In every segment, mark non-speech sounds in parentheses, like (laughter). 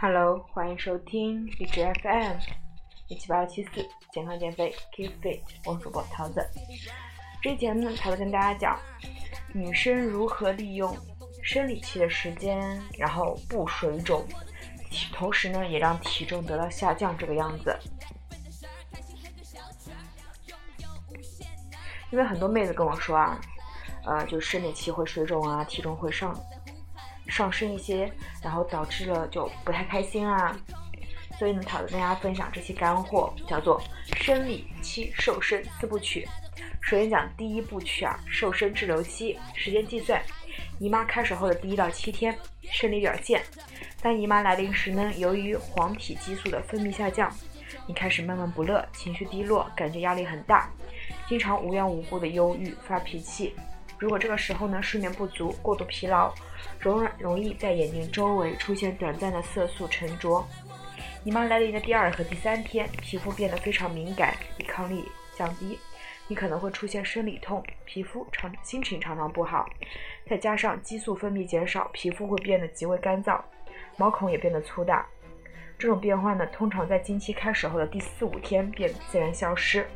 Hello，欢迎收听荔枝 FM 一七八幺七四健康减肥 Keep Fit，我是主播桃子。这节呢，桃子跟大家讲女生如何利用生理期的时间，然后不水肿，同时呢也让体重得到下降这个样子。因为很多妹子跟我说啊，呃，就生理期会水肿啊，体重会上。上升一些，然后导致了就不太开心啊，所以呢，讨论大家分享这些干货，叫做生理期瘦身四部曲。首先讲第一部曲啊，瘦身滞留期，时间计算，姨妈开始后的第一到七天，生理表现。当姨妈来临时呢，由于黄体激素的分泌下降，你开始闷闷不乐，情绪低落，感觉压力很大，经常无缘无故的忧郁发脾气。如果这个时候呢，睡眠不足、过度疲劳，容容易在眼睛周围出现短暂的色素沉着。姨妈来临的第二和第三天，皮肤变得非常敏感，抵抗力降低，你可能会出现生理痛，皮肤常心情常常不好，再加上激素分泌减少，皮肤会变得极为干燥，毛孔也变得粗大。这种变化呢，通常在经期开始后的第四五天便自然消失。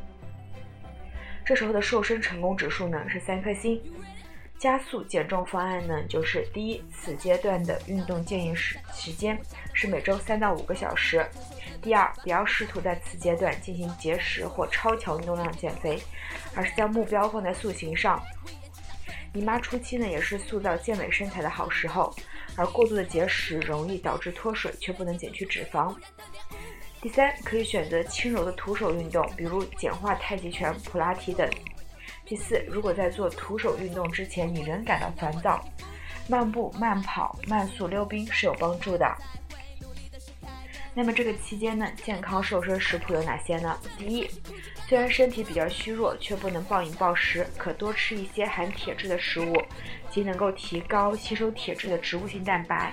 这时候的瘦身成功指数呢是三颗星。加速减重方案呢，就是第一，此阶段的运动建议时时间是每周三到五个小时。第二，不要试图在此阶段进行节食或超强运动量减肥，而是将目标放在塑形上。姨妈初期呢，也是塑造健美身材的好时候，而过度的节食容易导致脱水，却不能减去脂肪。第三，可以选择轻柔的徒手运动，比如简化太极拳、普拉提等。第四，如果在做徒手运动之前你仍感到烦躁，漫步、慢跑、慢速溜冰是有帮助的。那么这个期间呢，健康瘦身食谱有哪些呢？第一，虽然身体比较虚弱，却不能暴饮暴食，可多吃一些含铁质的食物，即能够提高吸收铁质的植物性蛋白。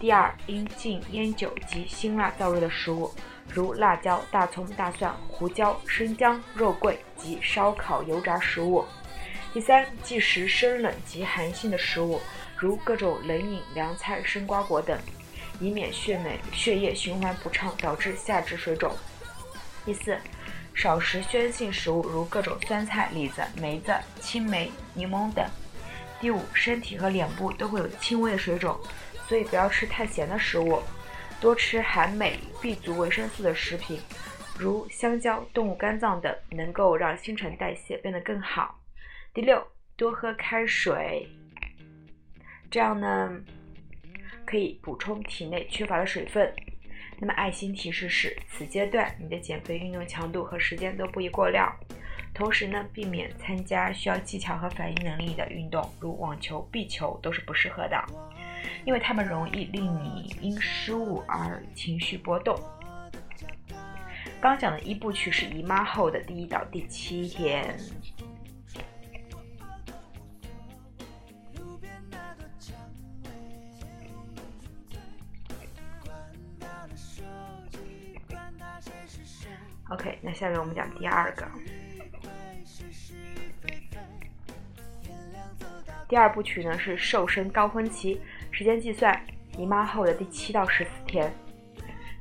第二，应禁烟酒及辛辣燥热的食物。如辣椒、大葱、大蒜、胡椒、生姜、肉桂及烧烤、油炸食物。第三，忌食生冷及寒性的食物，如各种冷饮、凉菜、生瓜果等，以免血内血液循环不畅，导致下肢水肿。第四，少食酸性食物，如各种酸菜、李子、梅子、青梅、柠檬等。第五，身体和脸部都会有轻微的水肿，所以不要吃太咸的食物。多吃含镁、B 族维生素的食品，如香蕉、动物肝脏等，能够让新陈代谢变得更好。第六，多喝开水，这样呢可以补充体内缺乏的水分。那么爱心提示是：此阶段你的减肥运动强度和时间都不宜过量，同时呢避免参加需要技巧和反应能力的运动，如网球、壁球都是不适合的。因为它们容易令你因失误而情绪波动。刚讲的一部曲是姨妈后的第一到第七天。OK，那下面我们讲第二个。第二部曲呢是瘦身高峰期。时间计算，姨妈后的第七到十四天，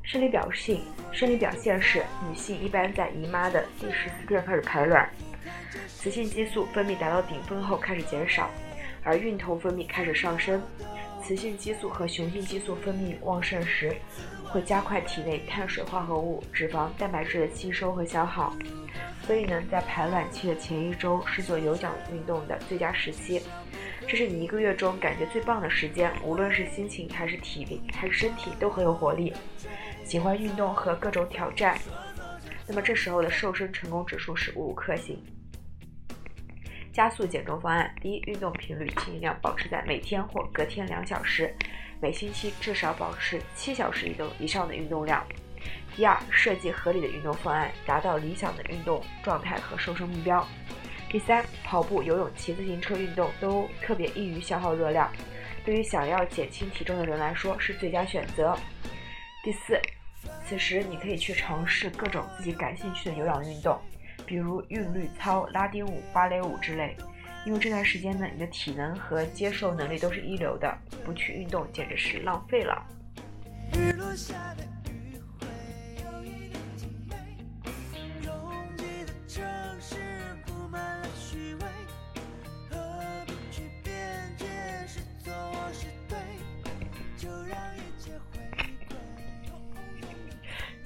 生理表现生理表现是，女性一般在姨妈的第十四天开始排卵，雌性激素分泌达到顶峰后开始减少，而孕酮分泌开始上升。雌性激素和雄性激素分泌旺盛时，会加快体内碳水化合物、脂肪、蛋白质的吸收和消耗。所以呢，在排卵期的前一周是做有氧运动的最佳时期。这是你一个月中感觉最棒的时间，无论是心情还是体力还是身体都很有活力，喜欢运动和各种挑战。那么这时候的瘦身成功指数是五颗星。加速减重方案：第一，运动频率尽量保持在每天或隔天两小时，每星期至少保持七小时以动以上的运动量。第二，设计合理的运动方案，达到理想的运动状态和瘦身目标。第三，跑步、游泳、骑自行车运动都特别易于消耗热量，对于想要减轻体重的人来说是最佳选择。第四，此时你可以去尝试各种自己感兴趣的有氧运动，比如韵律操、拉丁舞、芭蕾舞之类，因为这段时间呢，你的体能和接受能力都是一流的，不去运动简直是浪费了。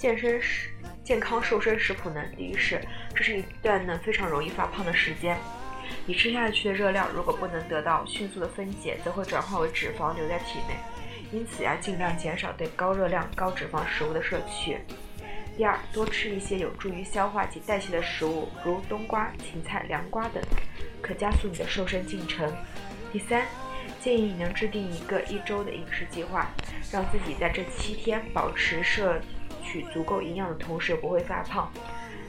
健身食健康瘦身食谱呢，第一是这是一段呢非常容易发胖的时间。你吃下去的热量如果不能得到迅速的分解，则会转化为脂肪留在体内，因此要尽量减少对高热量、高脂肪食物的摄取。第二，多吃一些有助于消化及代谢的食物，如冬瓜、芹菜、凉瓜等，可加速你的瘦身进程。第三，建议你能制定一个一周的饮食计划，让自己在这七天保持摄。取足够营养的同时不会发胖，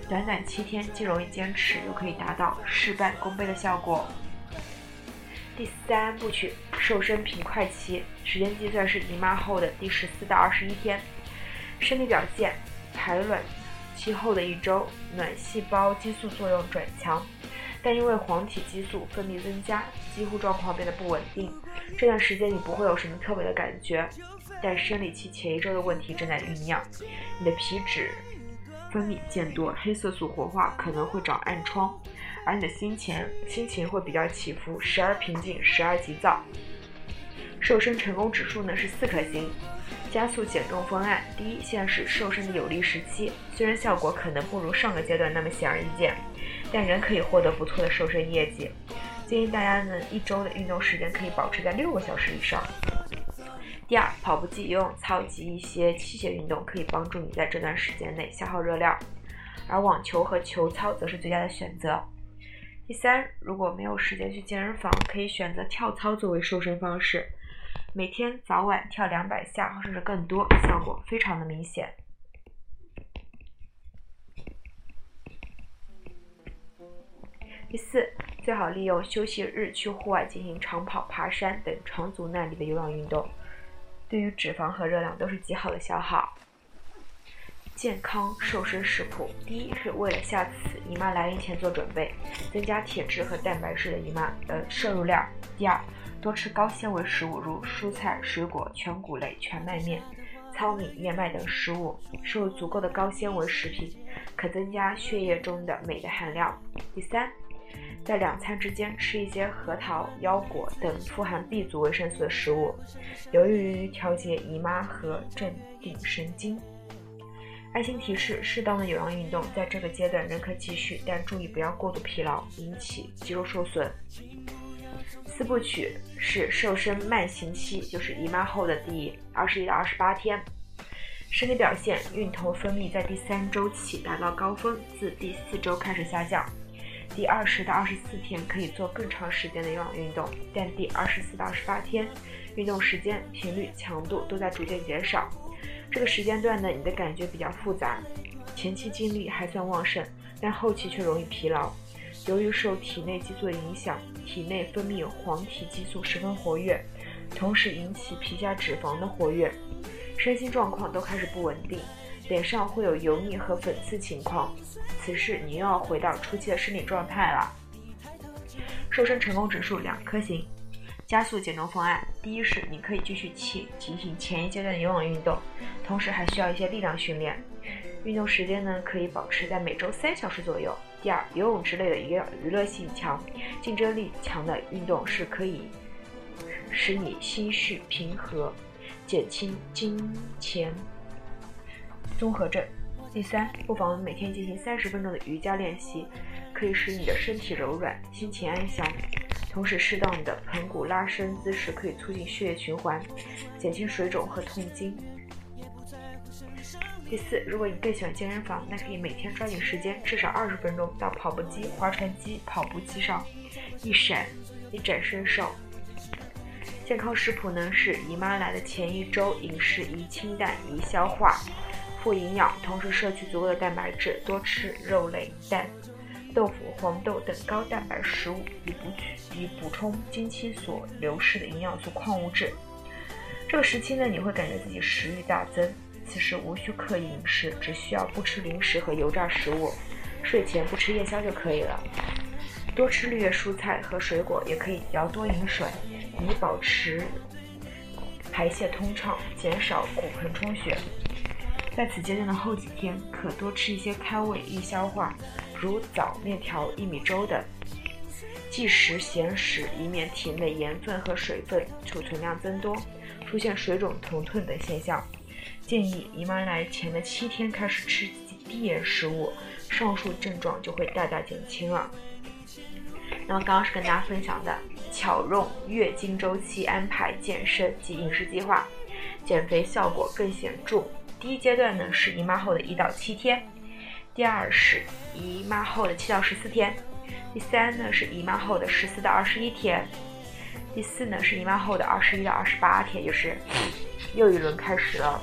短短七天既容易坚持，又可以达到事半功倍的效果。第三部曲瘦身平快期，时间计算是姨妈后的第十四到二十一天，生理表现排卵期后的一周，卵细胞激素作用转强，但因为黄体激素分泌增加，几乎状况变得不稳定。这段时间你不会有什么特别的感觉。但生理期前一周的问题正在酝酿，你的皮脂分泌渐多，黑色素活化可能会长暗疮，而你的心情心情会比较起伏，时而平静，时而急躁。瘦身成功指数呢是四颗星，加速减重方案。第一，现在是瘦身的有利时期，虽然效果可能不如上个阶段那么显而易见，但仍可以获得不错的瘦身业绩。建议大家呢一周的运动时间可以保持在六个小时以上。第二，跑步机、游泳操及一些器械运动可以帮助你在这段时间内消耗热量，而网球和球操则是最佳的选择。第三，如果没有时间去健身房，可以选择跳操作为瘦身方式，每天早晚跳两百下甚至更多，效果非常的明显。第四，最好利用休息日去户外进行长跑、爬山等长足耐力的有氧运动。对于脂肪和热量都是极好的消耗。健康瘦身食谱：第一，是为了下次姨妈来临前做准备，增加铁质和蛋白质的姨妈的摄入量；第二，多吃高纤维食物，如蔬菜、水果、全谷类、全麦面、糙米、燕麦等食物，摄入足够的高纤维食品，可增加血液中的镁的含量；第三。在两餐之间吃一些核桃、腰果等富含 B 族维生素的食物，有益于调节姨妈和镇定神经。爱心提示：适当的有氧运动在这个阶段仍可继续，但注意不要过度疲劳，引起肌肉受损。四部曲是瘦身慢行期，就是姨妈后的第二十一到二十八天。身体表现：孕酮分泌在第三周起达到高峰，自第四周开始下降。第二十到二十四天可以做更长时间的有氧运动，但第二十四到二十八天，运动时间、频率、强度都在逐渐减少。这个时间段呢，你的感觉比较复杂，前期精力还算旺盛，但后期却容易疲劳。由于受体内激素的影响，体内分泌黄体激素十分活跃，同时引起皮下脂肪的活跃，身心状况都开始不稳定。脸上会有油腻和粉刺情况，此时你又要回到初期的生理状态了。瘦身成功指数两颗星，加速减重方案：第一是你可以继续去进行前一阶段的有氧运动，同时还需要一些力量训练，运动时间呢可以保持在每周三小时左右。第二，游泳之类的娱娱乐性强、竞争力强的运动是可以使你心绪平和，减轻金钱。综合症。第三，不妨每天进行三十分钟的瑜伽练习，可以使你的身体柔软，心情安详。同时，适当的盆骨拉伸姿势可以促进血液循环，减轻水肿和痛经。第四，如果你更喜欢健身房，那可以每天抓紧时间，至少二十分钟到跑步机、划船机、跑步机上一闪一展身手。健康食谱呢，是姨妈来的前一周，饮食宜清淡，宜消化。富营养，同时摄取足够的蛋白质，多吃肉类、蛋、豆腐、黄豆等高蛋白食物，以补以补充经期所流失的营养素、矿物质。这个时期呢，你会感觉自己食欲大增，此时无需刻意饮食，只需要不吃零食和油炸食物，睡前不吃夜宵就可以了。多吃绿叶蔬菜和水果，也可以要多饮水，以保持排泄通畅，减少骨盆充血。在此阶段的后几天，可多吃一些开胃易消化，如枣、面条、薏米粥等。忌食咸食，以免体内盐分和水分储存量增多，出现水肿、疼痛等现象。建议姨妈来前的七天开始吃低盐食物，上述症状就会大大减轻了。那么刚刚是跟大家分享的巧用月经周期安排健身及饮食计划，减肥效果更显著。第一阶段呢是姨妈后的一到七天，第二是姨妈后的七到十四天。第三呢是姨妈后的十四到二十一天，第四呢是姨妈后的二十一到二十八天，就是 (coughs) 又一轮开始了。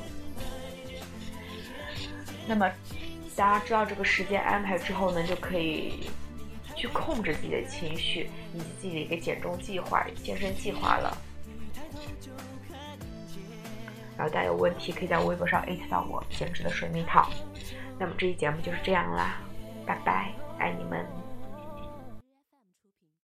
那么大家知道这个时间安排之后呢，就可以去控制自己的情绪以及自己的一个减重计划、健身计划了。然后大家有问题可以在微博上艾特到我，减脂的水蜜桃。那么这期节目就是这样啦，拜拜，爱你们。